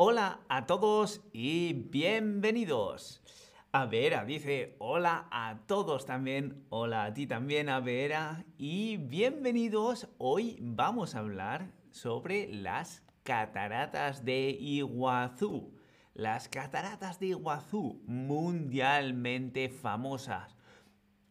Hola a todos y bienvenidos. A dice hola a todos también, hola a ti también, a Vera, y bienvenidos. Hoy vamos a hablar sobre las cataratas de Iguazú. Las cataratas de Iguazú, mundialmente famosas.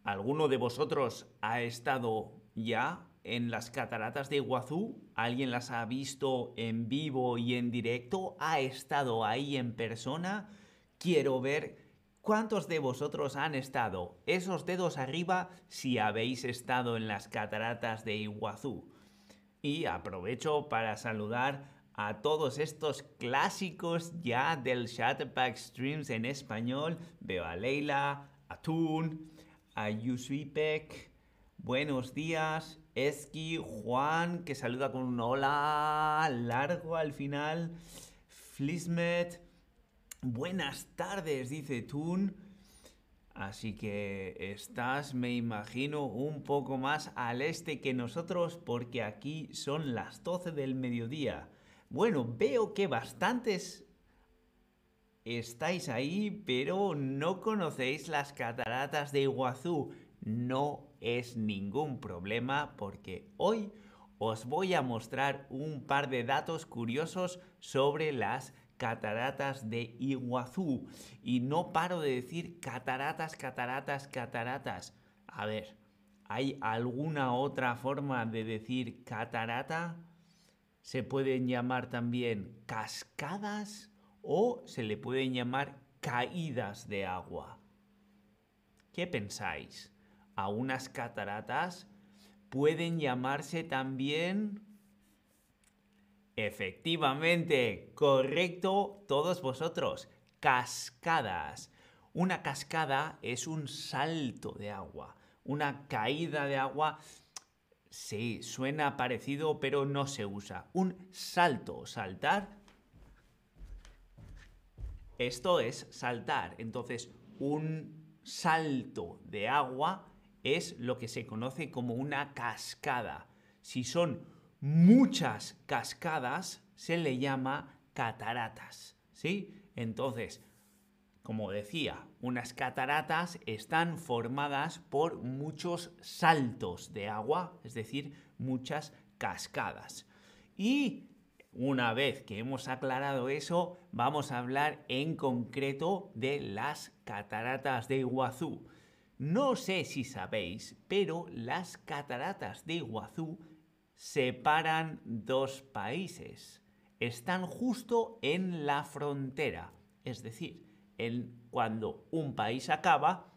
¿Alguno de vosotros ha estado ya en las cataratas de Iguazú? ¿Alguien las ha visto en vivo y en directo? ¿Ha estado ahí en persona? Quiero ver cuántos de vosotros han estado. Esos dedos arriba si habéis estado en las cataratas de Iguazú. Y aprovecho para saludar a todos estos clásicos ya del Shutterback Streams en español. Veo a Leila, a Toon, a Yusuipek. Buenos días. Eski, Juan, que saluda con un hola largo al final. Flismet. Buenas tardes, dice Toon. Así que estás, me imagino, un poco más al este que nosotros porque aquí son las 12 del mediodía. Bueno, veo que bastantes estáis ahí, pero no conocéis las cataratas de Iguazú. No es ningún problema porque hoy os voy a mostrar un par de datos curiosos sobre las cataratas de Iguazú. Y no paro de decir cataratas, cataratas, cataratas. A ver, ¿hay alguna otra forma de decir catarata? se pueden llamar también cascadas o se le pueden llamar caídas de agua. ¿Qué pensáis? ¿A unas cataratas pueden llamarse también... Efectivamente, correcto todos vosotros, cascadas. Una cascada es un salto de agua, una caída de agua Sí, suena parecido, pero no se usa. Un salto, saltar. Esto es saltar. Entonces, un salto de agua es lo que se conoce como una cascada. Si son muchas cascadas, se le llama cataratas. ¿Sí? Entonces, como decía, unas cataratas están formadas por muchos saltos de agua, es decir, muchas cascadas. Y una vez que hemos aclarado eso, vamos a hablar en concreto de las cataratas de Iguazú. No sé si sabéis, pero las cataratas de Iguazú separan dos países. Están justo en la frontera, es decir, cuando un país acaba,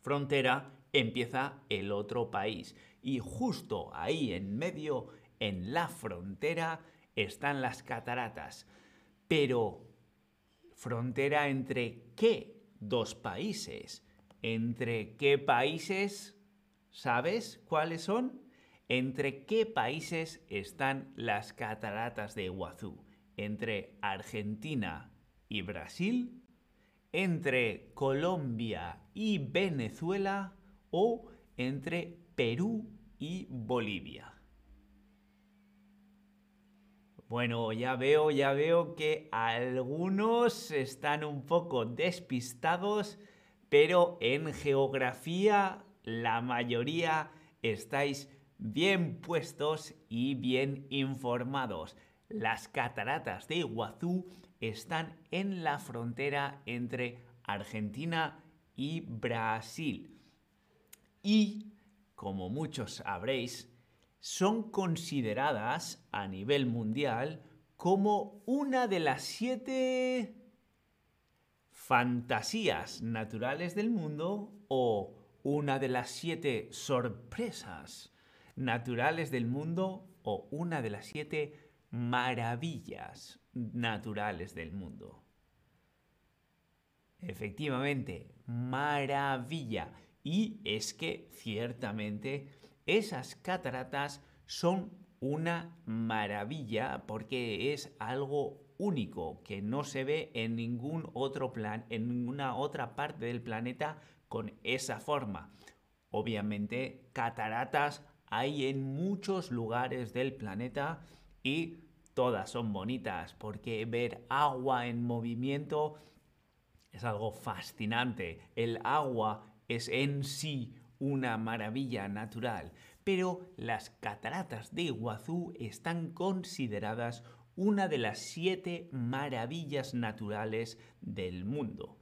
frontera, empieza el otro país. Y justo ahí en medio, en la frontera, están las cataratas. Pero, ¿frontera entre qué dos países? ¿Entre qué países? ¿Sabes cuáles son? ¿Entre qué países están las cataratas de Iguazú? ¿Entre Argentina y Brasil? entre Colombia y Venezuela o entre Perú y Bolivia. Bueno, ya veo, ya veo que algunos están un poco despistados, pero en geografía la mayoría estáis bien puestos y bien informados. Las cataratas de Iguazú están en la frontera entre Argentina y Brasil. Y, como muchos sabréis, son consideradas a nivel mundial como una de las siete fantasías naturales del mundo o una de las siete sorpresas naturales del mundo o una de las siete maravillas naturales del mundo. Efectivamente, maravilla. Y es que ciertamente esas cataratas son una maravilla porque es algo único que no se ve en ningún otro plan, en ninguna otra parte del planeta con esa forma. Obviamente, cataratas hay en muchos lugares del planeta y todas son bonitas porque ver agua en movimiento es algo fascinante. El agua es en sí una maravilla natural, pero las cataratas de Iguazú están consideradas una de las siete maravillas naturales del mundo.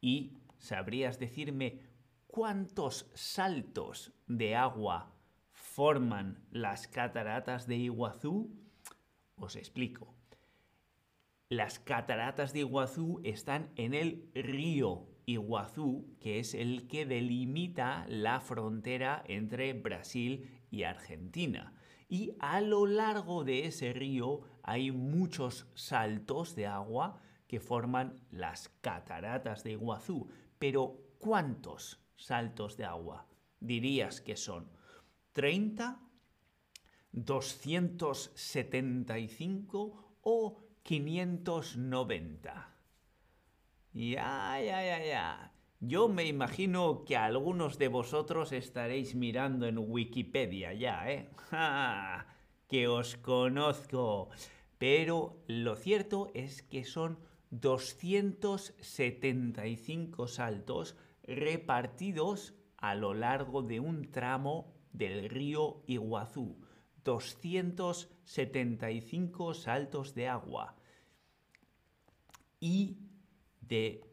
¿Y sabrías decirme cuántos saltos de agua forman las cataratas de Iguazú? Os explico. Las cataratas de Iguazú están en el río Iguazú, que es el que delimita la frontera entre Brasil y Argentina. Y a lo largo de ese río hay muchos saltos de agua que forman las cataratas de Iguazú. Pero ¿cuántos saltos de agua dirías que son? ¿30? ¿275 o 590? Ya, ya, ya, ya. Yo me imagino que algunos de vosotros estaréis mirando en Wikipedia ya, ¿eh? ¡Ja! Que os conozco. Pero lo cierto es que son 275 saltos repartidos a lo largo de un tramo del río Iguazú. 275 saltos de agua. Y de,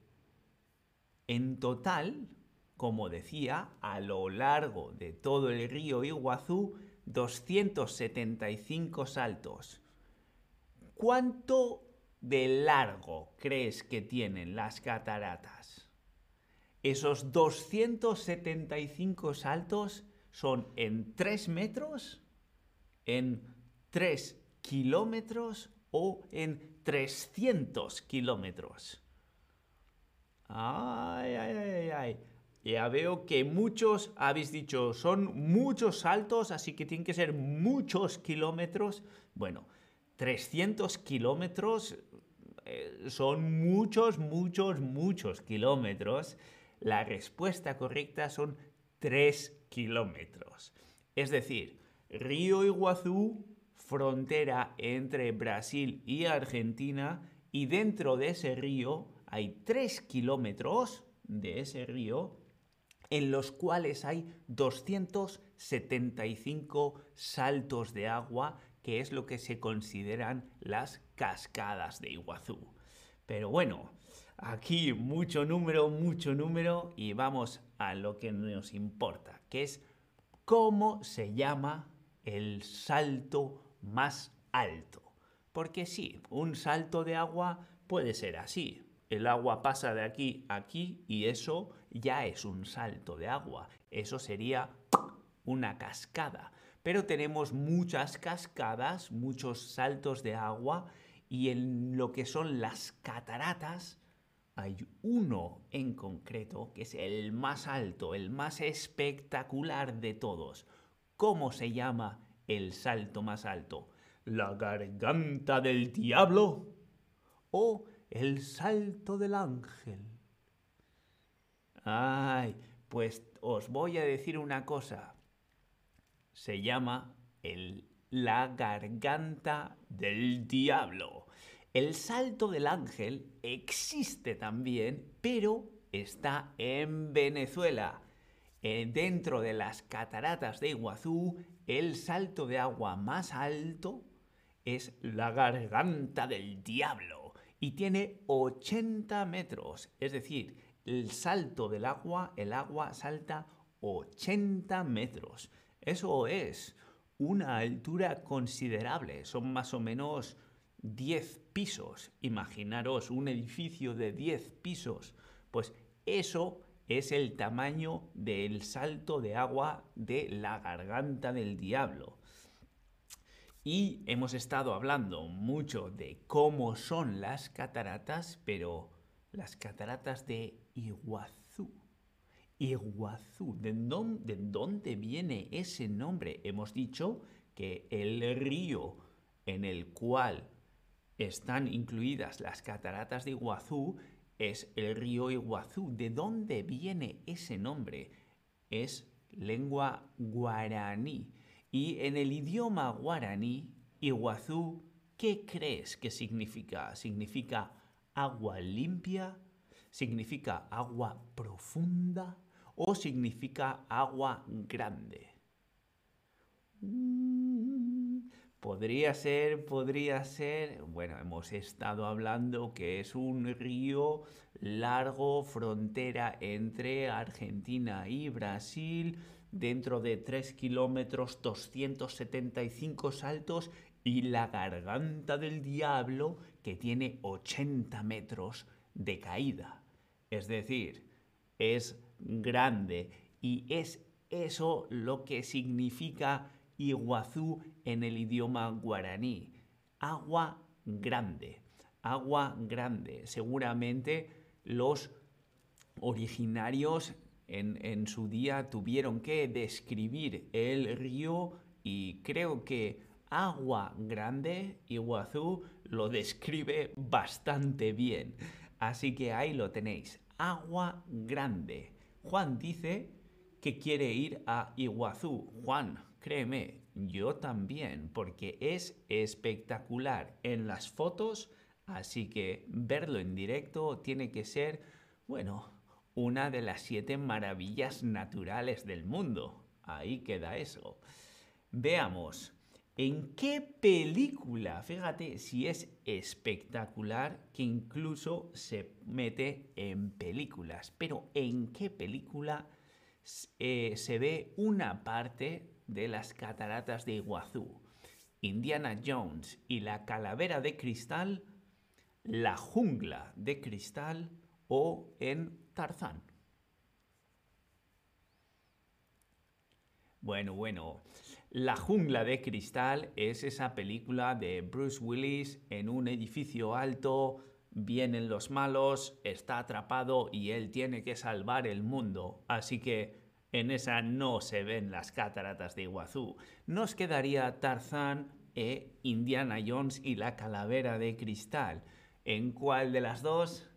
en total, como decía, a lo largo de todo el río Iguazú, 275 saltos. ¿Cuánto de largo crees que tienen las cataratas? Esos 275 saltos son en 3 metros, en 3 kilómetros o en 300 kilómetros. Ay, ay, ay, ay. Ya veo que muchos habéis dicho, son muchos saltos, así que tienen que ser muchos kilómetros. Bueno, 300 kilómetros eh, son muchos, muchos, muchos kilómetros. La respuesta correcta son 3 kilómetros. Es decir, Río Iguazú, frontera entre Brasil y Argentina, y dentro de ese río hay 3 kilómetros de ese río en los cuales hay 275 saltos de agua que es lo que se consideran las cascadas de Iguazú. Pero bueno, aquí mucho número, mucho número y vamos a lo que nos importa, que es cómo se llama el salto más alto. Porque sí, un salto de agua puede ser así. El agua pasa de aquí a aquí y eso ya es un salto de agua. Eso sería una cascada pero tenemos muchas cascadas, muchos saltos de agua y en lo que son las cataratas hay uno en concreto que es el más alto, el más espectacular de todos. ¿Cómo se llama el salto más alto? ¿La garganta del diablo? ¿O el salto del ángel? Ay, pues os voy a decir una cosa se llama el, la garganta del diablo. El salto del ángel existe también, pero está en Venezuela. Eh, dentro de las cataratas de Iguazú, el salto de agua más alto es la garganta del diablo y tiene 80 metros. Es decir, el salto del agua, el agua salta 80 metros. Eso es una altura considerable, son más o menos 10 pisos. Imaginaros un edificio de 10 pisos. Pues eso es el tamaño del salto de agua de la garganta del diablo. Y hemos estado hablando mucho de cómo son las cataratas, pero las cataratas de Iguazú Iguazú. ¿De dónde, viene ese nombre? Hemos dicho que el río en el cual están incluidas las cataratas de Iguazú es el río Iguazú. ¿De dónde viene ese nombre? Es lengua guaraní. Y en el idioma guaraní, Iguazú ¿qué crees que significa? ¿Significa agua limpia? ¿Significa agua profunda? ¿O significa agua grande? Mm, podría ser, podría ser, bueno, hemos estado hablando que es un río largo, frontera entre Argentina y Brasil, dentro de 3 kilómetros 275 saltos y la garganta del diablo que tiene 80 metros de caída. Es decir, es grande y es eso lo que significa Iguazú en el idioma guaraní. Agua grande, agua grande. Seguramente los originarios en, su día tuvieron que describir el río y creo que Agua Grande, Iguazú, lo describe bastante bien. Así que ahí lo tenéis. Agua Grande. Juan dice que quiere ir a Iguazú. Juan, créeme, yo también, porque es espectacular en las fotos, así que verlo en directo tiene que ser, bueno, una de las siete maravillas naturales del mundo. Ahí queda eso. Veamos, ¿en qué película? Fíjate si es espectacular que incluso se mete en películas, pero ¿en qué película eh, se ve una parte de las cataratas de Iguazú? Indiana Jones y la calavera de cristal, la jungla de cristal o en Tarzán. Bueno, bueno. La jungla de cristal es esa película de Bruce Willis en un edificio alto, vienen los malos, está atrapado y él tiene que salvar el mundo. Así que en esa no se ven las cataratas de Iguazú. Nos quedaría Tarzán e Indiana Jones y la calavera de cristal. ¿En cuál de las dos?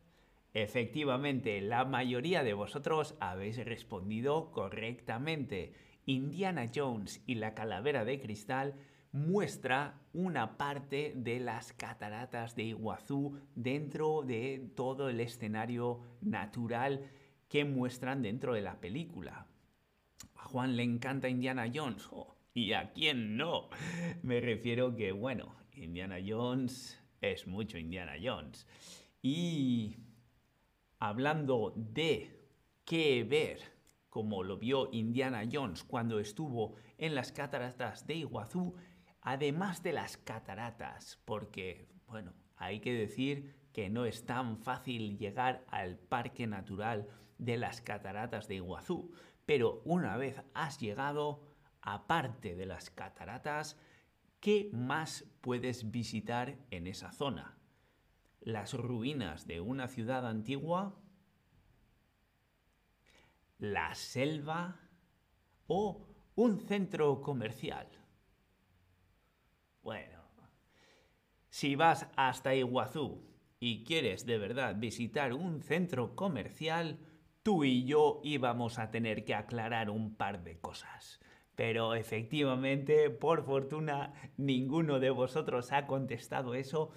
Efectivamente, la mayoría de vosotros habéis respondido correctamente. Indiana Jones y la calavera de cristal muestra una parte de las cataratas de Iguazú dentro de todo el escenario natural que muestran dentro de la película. A Juan le encanta Indiana Jones. ¿Y a quién no? Me refiero que, bueno, Indiana Jones es mucho Indiana Jones. Y hablando de qué ver, como lo vio Indiana Jones cuando estuvo en las cataratas de Iguazú, además de las cataratas, porque, bueno, hay que decir que no es tan fácil llegar al Parque Natural de las Cataratas de Iguazú, pero una vez has llegado, aparte de las cataratas, ¿qué más puedes visitar en esa zona? las ruinas de una ciudad antigua, la selva o un centro comercial. Bueno, si vas hasta Iguazú y quieres de verdad visitar un centro comercial, tú y yo íbamos a tener que aclarar un par de cosas. Pero efectivamente, por fortuna, ninguno de vosotros ha contestado eso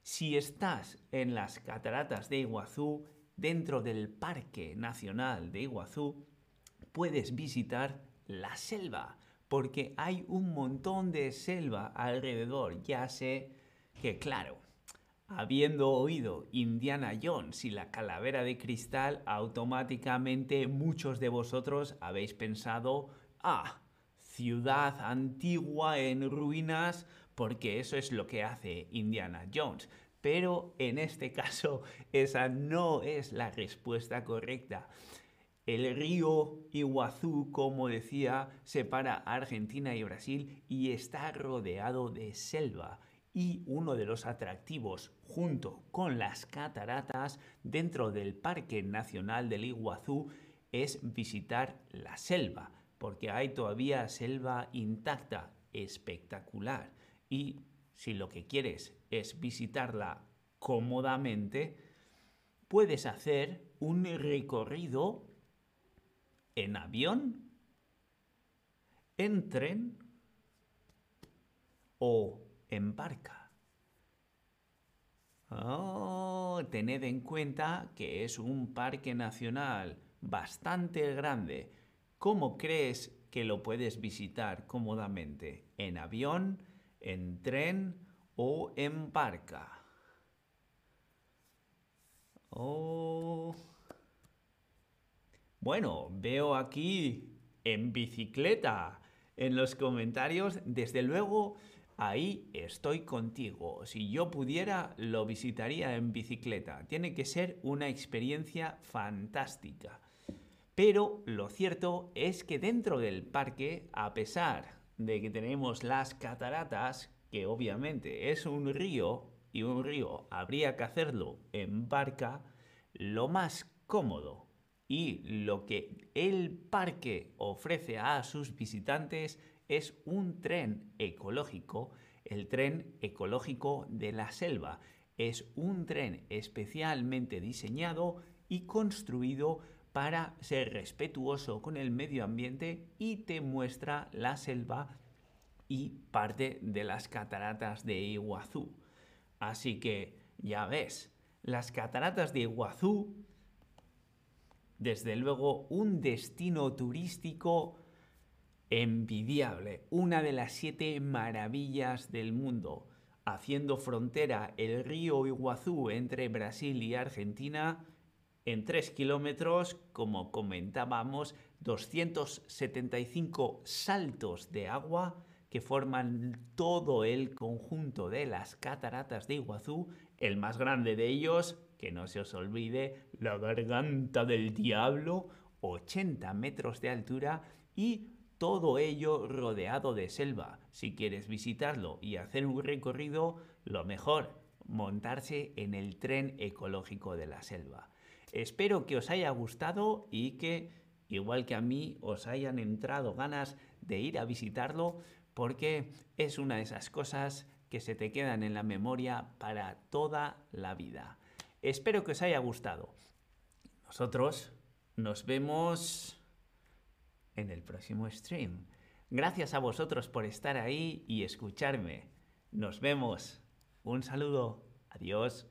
si estás en las cataratas de Iguazú, dentro del Parque Nacional de Iguazú, puedes visitar la selva, porque hay un montón de selva alrededor. Ya sé que, claro, habiendo oído Indiana Jones y la calavera de cristal, automáticamente muchos de vosotros habéis pensado, ah, ciudad antigua en ruinas, porque eso es lo que hace Indiana Jones. Pero en este caso esa no es la respuesta correcta. El río Iguazú, como decía, separa Argentina y Brasil y está rodeado de selva. Y uno de los atractivos, junto con las cataratas, dentro del Parque Nacional del Iguazú, es visitar la selva, porque hay todavía selva intacta, espectacular. Y si lo que quieres es visitarla cómodamente, puedes hacer un recorrido en avión, en tren o en barca. Oh, tened en cuenta que es un parque nacional bastante grande. ¿Cómo crees que lo puedes visitar cómodamente? ¿En avión, en tren o en barca? Oh. Bueno, veo aquí en bicicleta. En los comentarios, desde luego, ahí estoy contigo. Si yo pudiera, lo visitaría en bicicleta. Tiene que ser una experiencia fantástica. Pero lo cierto es que dentro del parque, a pesar de que tenemos las cataratas, que obviamente es un río, y un río habría que hacerlo en barca, lo más cómodo y lo que el parque ofrece a sus visitantes es un tren ecológico, el tren ecológico de la selva. Es un tren especialmente diseñado y construido para ser respetuoso con el medio ambiente y te muestra la selva y parte de las cataratas de Iguazú. Así que ya ves, las cataratas de Iguazú desde luego un destino turístico envidiable, una de las siete maravillas del mundo, haciendo frontera el río Iguazú entre Brasil y Argentina en tres kilómetros, como comentábamos, 275 saltos de agua que forman todo el conjunto de las cataratas de Iguazú, el más grande de ellos, que no se os olvide, la garganta del diablo, 80 metros de altura y todo ello rodeado de selva. Si quieres visitarlo y hacer un recorrido, lo mejor, montarse en el tren ecológico de la selva. Espero que os haya gustado y que, igual que a mí, os hayan entrado ganas de ir a visitarlo porque es una de esas cosas que se te quedan en la memoria para toda la vida. Espero que os haya gustado. Nosotros nos vemos en el próximo stream. Gracias a vosotros por estar ahí y escucharme. Nos vemos. Un saludo. Adiós.